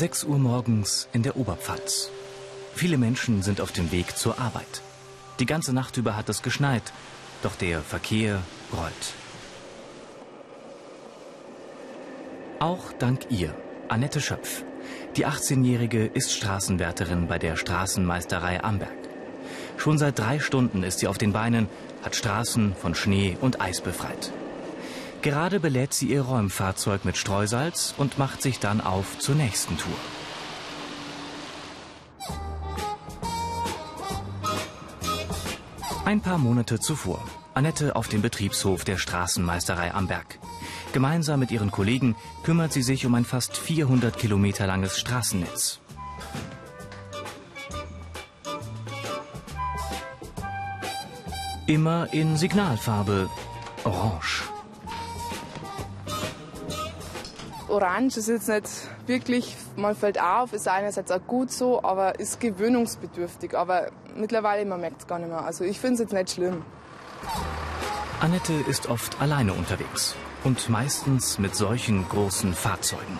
6 Uhr morgens in der Oberpfalz. Viele Menschen sind auf dem Weg zur Arbeit. Die ganze Nacht über hat es geschneit, doch der Verkehr rollt. Auch dank ihr, Annette Schöpf. Die 18-Jährige ist Straßenwärterin bei der Straßenmeisterei Amberg. Schon seit drei Stunden ist sie auf den Beinen, hat Straßen von Schnee und Eis befreit. Gerade belädt sie ihr Räumfahrzeug mit Streusalz und macht sich dann auf zur nächsten Tour. Ein paar Monate zuvor. Annette auf dem Betriebshof der Straßenmeisterei Amberg. Gemeinsam mit ihren Kollegen kümmert sie sich um ein fast 400 Kilometer langes Straßennetz. Immer in Signalfarbe Orange. Orange ist jetzt nicht wirklich, man fällt auf, ist einerseits auch gut so, aber ist gewöhnungsbedürftig. Aber mittlerweile, man merkt es gar nicht mehr. Also ich finde es jetzt nicht schlimm. Annette ist oft alleine unterwegs und meistens mit solchen großen Fahrzeugen.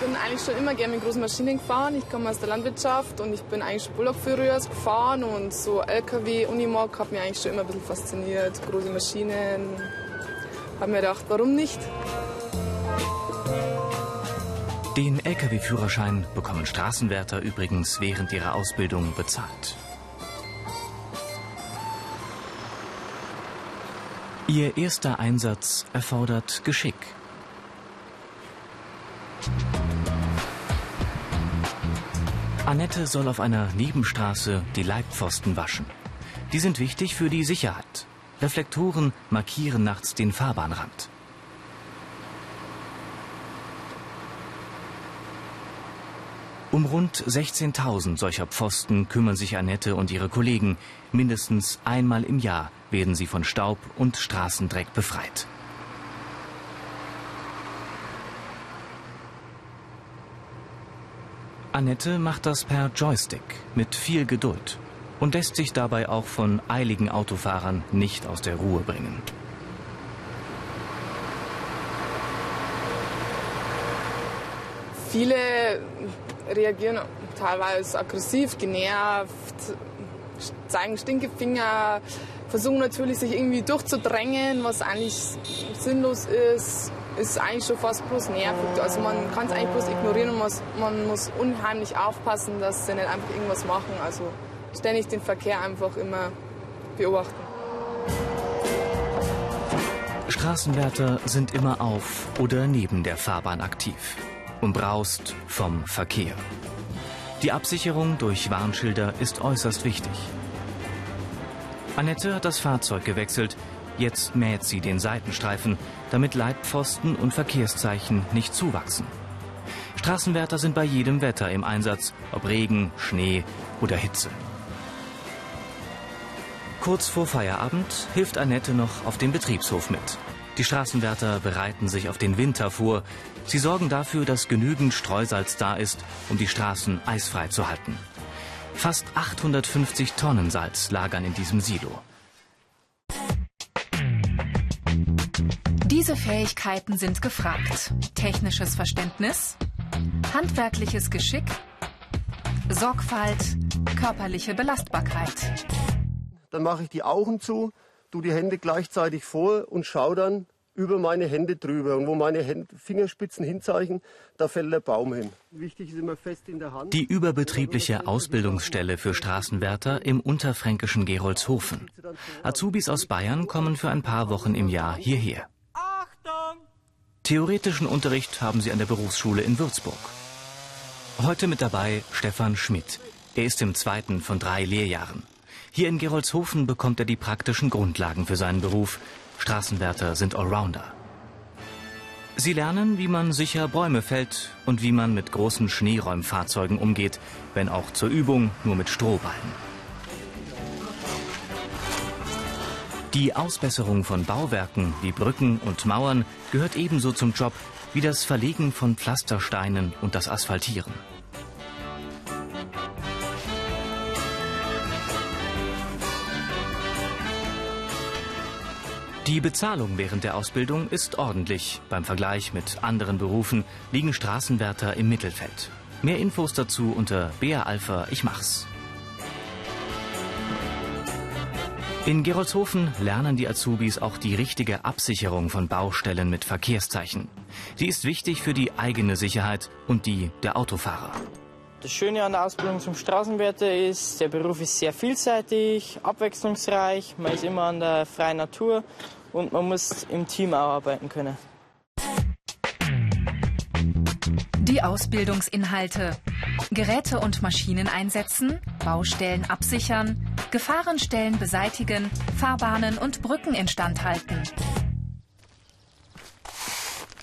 Ich bin eigentlich schon immer gerne mit großen Maschinen gefahren. Ich komme aus der Landwirtschaft und ich bin eigentlich schon Bullock früher gefahren und so LKW, Unimog hat mich eigentlich schon immer ein bisschen fasziniert. Große Maschinen. Hab mir gedacht, warum nicht? Den Lkw-Führerschein bekommen Straßenwärter übrigens während ihrer Ausbildung bezahlt. Ihr erster Einsatz erfordert Geschick. Annette soll auf einer Nebenstraße die Leitpfosten waschen. Die sind wichtig für die Sicherheit. Reflektoren markieren nachts den Fahrbahnrand. Um rund 16.000 solcher Pfosten kümmern sich Annette und ihre Kollegen. Mindestens einmal im Jahr werden sie von Staub und Straßendreck befreit. Annette macht das per Joystick mit viel Geduld und lässt sich dabei auch von eiligen Autofahrern nicht aus der Ruhe bringen. Viele reagieren teilweise aggressiv, genervt, zeigen Stinkefinger, versuchen natürlich sich irgendwie durchzudrängen, was eigentlich sinnlos ist, ist eigentlich schon fast bloß nervig. Also man kann es eigentlich bloß ignorieren und muss, man muss unheimlich aufpassen, dass sie nicht einfach irgendwas machen. Also ständig den Verkehr einfach immer beobachten. Straßenwärter sind immer auf oder neben der Fahrbahn aktiv, umbraust vom Verkehr. Die Absicherung durch Warnschilder ist äußerst wichtig. Annette hat das Fahrzeug gewechselt. Jetzt mäht sie den Seitenstreifen, damit Leitpfosten und Verkehrszeichen nicht zuwachsen. Straßenwärter sind bei jedem Wetter im Einsatz, ob Regen, Schnee oder Hitze. Kurz vor Feierabend hilft Annette noch auf dem Betriebshof mit. Die Straßenwärter bereiten sich auf den Winter vor. Sie sorgen dafür, dass genügend Streusalz da ist, um die Straßen eisfrei zu halten. Fast 850 Tonnen Salz lagern in diesem Silo. Diese Fähigkeiten sind gefragt. Technisches Verständnis, handwerkliches Geschick, Sorgfalt, körperliche Belastbarkeit. Dann mache ich die Augen zu, tue die Hände gleichzeitig vor und schaue dann über meine Hände drüber. Und wo meine Hände, Fingerspitzen hinzeichen, da fällt der Baum hin. Wichtig ist immer fest in der Hand. Die überbetriebliche Ausbildungsstelle für Straßenwärter im unterfränkischen Gerolzhofen. Azubis aus Bayern kommen für ein paar Wochen im Jahr hierher. Theoretischen Unterricht haben sie an der Berufsschule in Würzburg. Heute mit dabei Stefan Schmidt. Er ist im zweiten von drei Lehrjahren. Hier in Gerolzhofen bekommt er die praktischen Grundlagen für seinen Beruf. Straßenwärter sind Allrounder. Sie lernen, wie man sicher Bäume fällt und wie man mit großen Schneeräumfahrzeugen umgeht, wenn auch zur Übung nur mit Strohballen. Die Ausbesserung von Bauwerken wie Brücken und Mauern gehört ebenso zum Job wie das Verlegen von Pflastersteinen und das Asphaltieren. Die Bezahlung während der Ausbildung ist ordentlich. Beim Vergleich mit anderen Berufen liegen Straßenwärter im Mittelfeld. Mehr Infos dazu unter BA Alpha Ich mach's. In Gerolzhofen lernen die Azubis auch die richtige Absicherung von Baustellen mit Verkehrszeichen. Die ist wichtig für die eigene Sicherheit und die der Autofahrer. Das Schöne an der Ausbildung zum Straßenwärter ist, der Beruf ist sehr vielseitig, abwechslungsreich, man ist immer an der freien Natur und man muss im Team auch arbeiten können. Die Ausbildungsinhalte. Geräte und Maschinen einsetzen, Baustellen absichern, Gefahrenstellen beseitigen, Fahrbahnen und Brücken instand halten.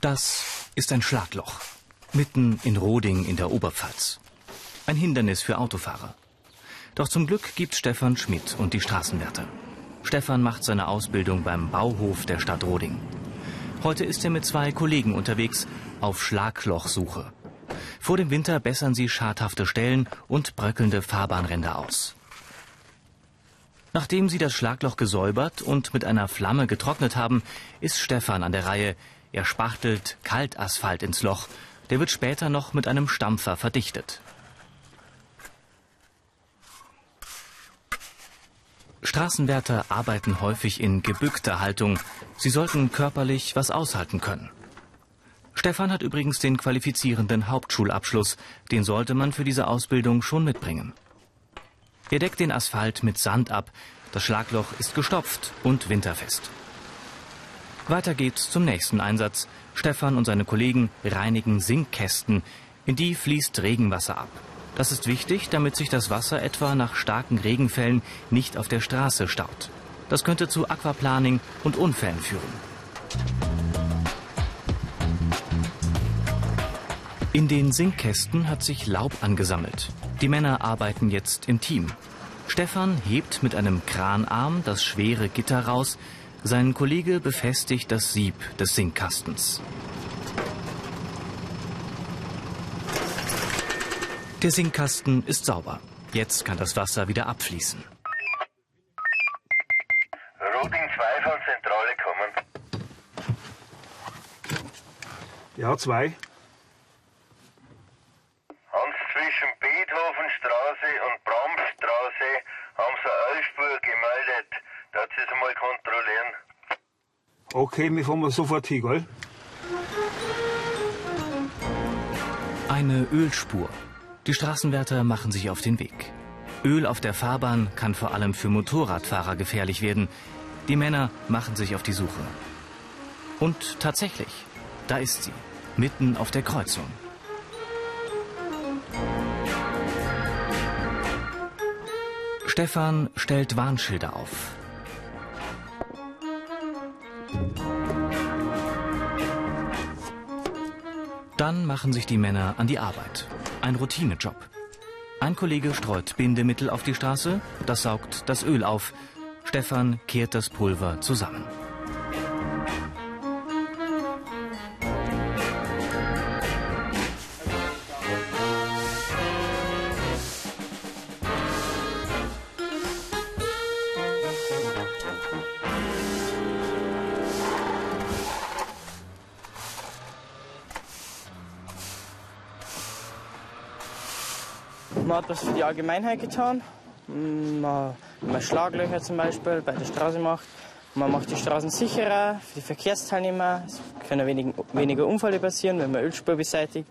Das ist ein Schlagloch. Mitten in Roding in der Oberpfalz. Ein Hindernis für Autofahrer. Doch zum Glück gibt Stefan Schmidt und die Straßenwärter. Stefan macht seine Ausbildung beim Bauhof der Stadt Roding. Heute ist er mit zwei Kollegen unterwegs auf Schlaglochsuche. Vor dem Winter bessern sie schadhafte Stellen und bröckelnde Fahrbahnränder aus. Nachdem sie das Schlagloch gesäubert und mit einer Flamme getrocknet haben, ist Stefan an der Reihe. Er spachtelt Kaltasphalt ins Loch. Der wird später noch mit einem Stampfer verdichtet. Straßenwärter arbeiten häufig in gebückter Haltung. Sie sollten körperlich was aushalten können. Stefan hat übrigens den qualifizierenden Hauptschulabschluss. Den sollte man für diese Ausbildung schon mitbringen. Er deckt den Asphalt mit Sand ab. Das Schlagloch ist gestopft und winterfest. Weiter geht's zum nächsten Einsatz. Stefan und seine Kollegen reinigen Sinkkästen. In die fließt Regenwasser ab. Das ist wichtig, damit sich das Wasser etwa nach starken Regenfällen nicht auf der Straße staut. Das könnte zu Aquaplaning und Unfällen führen. In den Sinkkästen hat sich Laub angesammelt. Die Männer arbeiten jetzt im Team. Stefan hebt mit einem Kranarm das schwere Gitter raus. Sein Kollege befestigt das Sieb des Sinkkastens. Der Sinkkasten ist sauber. Jetzt kann das Wasser wieder abfließen. Roding 2 von Zentrale kommen. Ja, zwei. zwischen Beethovenstraße und Bramstraße haben sie eine Spur gemeldet. Darf sie es mal kontrollieren? Okay, wir fahren sofort hin, gell? Eine Ölspur. Die Straßenwärter machen sich auf den Weg. Öl auf der Fahrbahn kann vor allem für Motorradfahrer gefährlich werden. Die Männer machen sich auf die Suche. Und tatsächlich, da ist sie, mitten auf der Kreuzung. Stefan stellt Warnschilder auf. Dann machen sich die Männer an die Arbeit. Ein Routinejob. Ein Kollege streut Bindemittel auf die Straße, das saugt das Öl auf. Stefan kehrt das Pulver zusammen. Man hat was für die Allgemeinheit getan. Man, man Schlaglöcher zum Beispiel bei der Straße macht. Man macht die Straßen sicherer für die Verkehrsteilnehmer. Es können wenig, weniger Unfälle passieren, wenn man Ölspur beseitigt.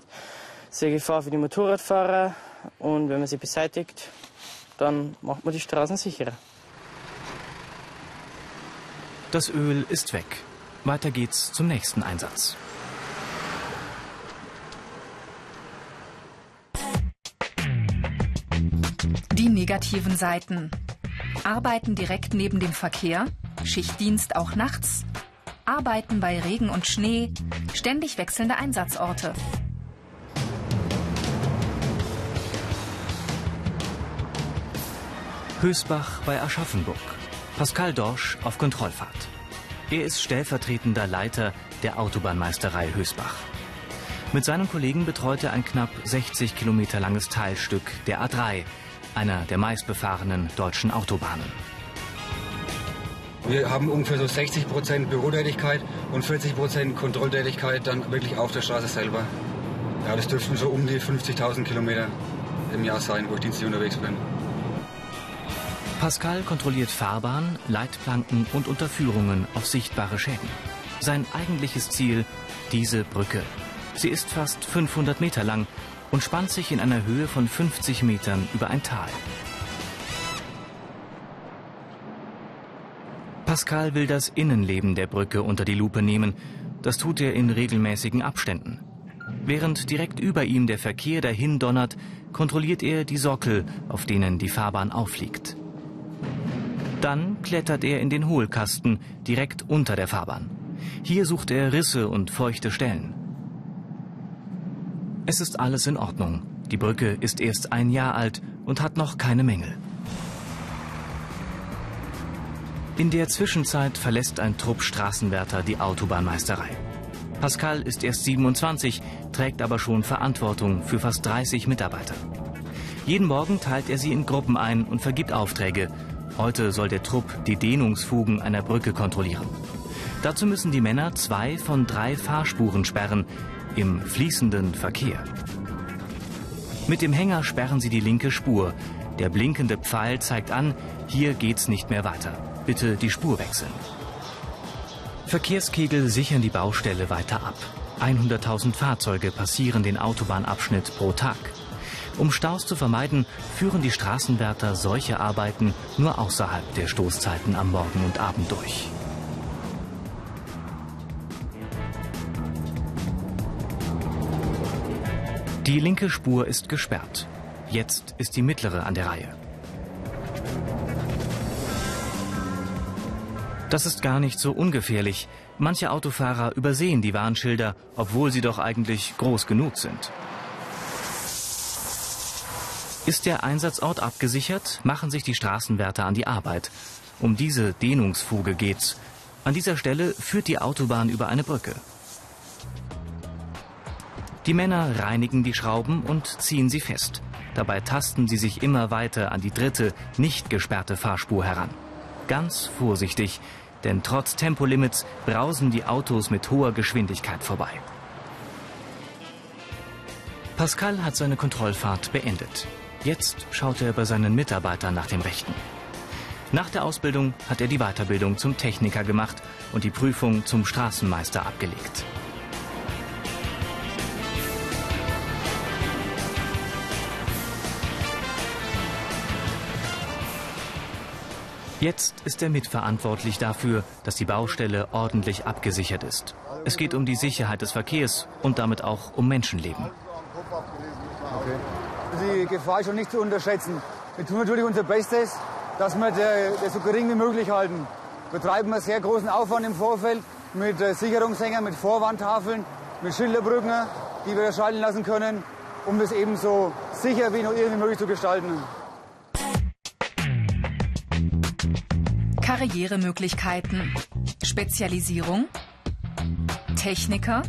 Sehr Gefahr für die Motorradfahrer. Und wenn man sie beseitigt, dann macht man die Straßen sicherer. Das Öl ist weg. Weiter geht's zum nächsten Einsatz. Die negativen Seiten. Arbeiten direkt neben dem Verkehr, Schichtdienst auch nachts, Arbeiten bei Regen und Schnee, ständig wechselnde Einsatzorte. Hösbach bei Aschaffenburg. Pascal Dorsch auf Kontrollfahrt. Er ist stellvertretender Leiter der Autobahnmeisterei Hösbach. Mit seinen Kollegen betreut er ein knapp 60 Kilometer langes Teilstück der A3, einer der meistbefahrenen deutschen Autobahnen. Wir haben ungefähr so 60 Prozent Bürotätigkeit und 40 Prozent Kontrolltätigkeit dann wirklich auf der Straße selber. Ja, das dürften so um die 50.000 Kilometer im Jahr sein, wo ich dienstlich unterwegs bin. Pascal kontrolliert Fahrbahn, Leitplanken und Unterführungen auf sichtbare Schäden. Sein eigentliches Ziel, diese Brücke. Sie ist fast 500 Meter lang und spannt sich in einer Höhe von 50 Metern über ein Tal. Pascal will das Innenleben der Brücke unter die Lupe nehmen. Das tut er in regelmäßigen Abständen. Während direkt über ihm der Verkehr dahin donnert, kontrolliert er die Sockel, auf denen die Fahrbahn aufliegt. Dann klettert er in den Hohlkasten direkt unter der Fahrbahn. Hier sucht er Risse und feuchte Stellen. Es ist alles in Ordnung. Die Brücke ist erst ein Jahr alt und hat noch keine Mängel. In der Zwischenzeit verlässt ein Trupp Straßenwärter die Autobahnmeisterei. Pascal ist erst 27, trägt aber schon Verantwortung für fast 30 Mitarbeiter. Jeden Morgen teilt er sie in Gruppen ein und vergibt Aufträge. Heute soll der Trupp die Dehnungsfugen einer Brücke kontrollieren. Dazu müssen die Männer zwei von drei Fahrspuren sperren, im fließenden Verkehr. Mit dem Hänger sperren sie die linke Spur. Der blinkende Pfeil zeigt an, hier geht's nicht mehr weiter. Bitte die Spur wechseln. Verkehrskegel sichern die Baustelle weiter ab. 100.000 Fahrzeuge passieren den Autobahnabschnitt pro Tag. Um Staus zu vermeiden, führen die Straßenwärter solche Arbeiten nur außerhalb der Stoßzeiten am Morgen und Abend durch. Die linke Spur ist gesperrt. Jetzt ist die mittlere an der Reihe. Das ist gar nicht so ungefährlich. Manche Autofahrer übersehen die Warnschilder, obwohl sie doch eigentlich groß genug sind. Ist der Einsatzort abgesichert, machen sich die Straßenwärter an die Arbeit. Um diese Dehnungsfuge geht's. An dieser Stelle führt die Autobahn über eine Brücke. Die Männer reinigen die Schrauben und ziehen sie fest. Dabei tasten sie sich immer weiter an die dritte, nicht gesperrte Fahrspur heran. Ganz vorsichtig, denn trotz Tempolimits brausen die Autos mit hoher Geschwindigkeit vorbei. Pascal hat seine Kontrollfahrt beendet. Jetzt schaut er bei seinen Mitarbeitern nach dem Rechten. Nach der Ausbildung hat er die Weiterbildung zum Techniker gemacht und die Prüfung zum Straßenmeister abgelegt. Jetzt ist er mitverantwortlich dafür, dass die Baustelle ordentlich abgesichert ist. Es geht um die Sicherheit des Verkehrs und damit auch um Menschenleben. Die Gefahr ist schon nicht zu unterschätzen. Wir tun natürlich unser Bestes, dass wir das so gering wie möglich halten. Wir treiben einen sehr großen Aufwand im Vorfeld mit äh, Sicherungshängern, mit Vorwandtafeln, mit Schilderbrücken, die wir schalten lassen können, um das eben so sicher wie nur irgendwie möglich zu gestalten. Karrieremöglichkeiten. Spezialisierung. Techniker.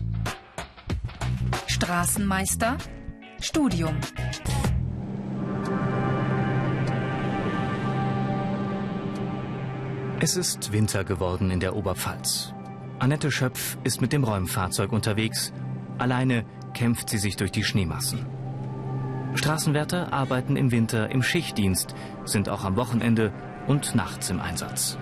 Straßenmeister. Studium. Es ist Winter geworden in der Oberpfalz. Annette Schöpf ist mit dem Räumfahrzeug unterwegs. Alleine kämpft sie sich durch die Schneemassen. Straßenwärter arbeiten im Winter im Schichtdienst, sind auch am Wochenende und nachts im Einsatz.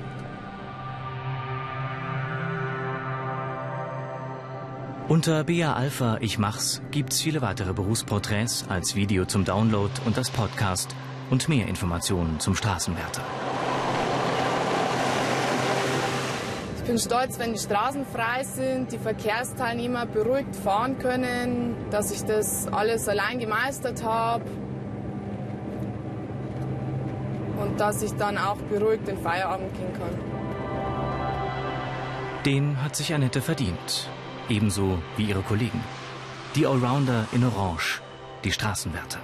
Unter BA Alpha Ich mach's gibt's viele weitere Berufsporträts als Video zum Download und das Podcast und mehr Informationen zum Straßenwärter. Ich bin stolz, wenn die Straßen frei sind, die Verkehrsteilnehmer beruhigt fahren können, dass ich das alles allein gemeistert habe und dass ich dann auch beruhigt in Feierabend gehen kann. Den hat sich Annette verdient. Ebenso wie ihre Kollegen. Die Allrounder in Orange, die Straßenwärter.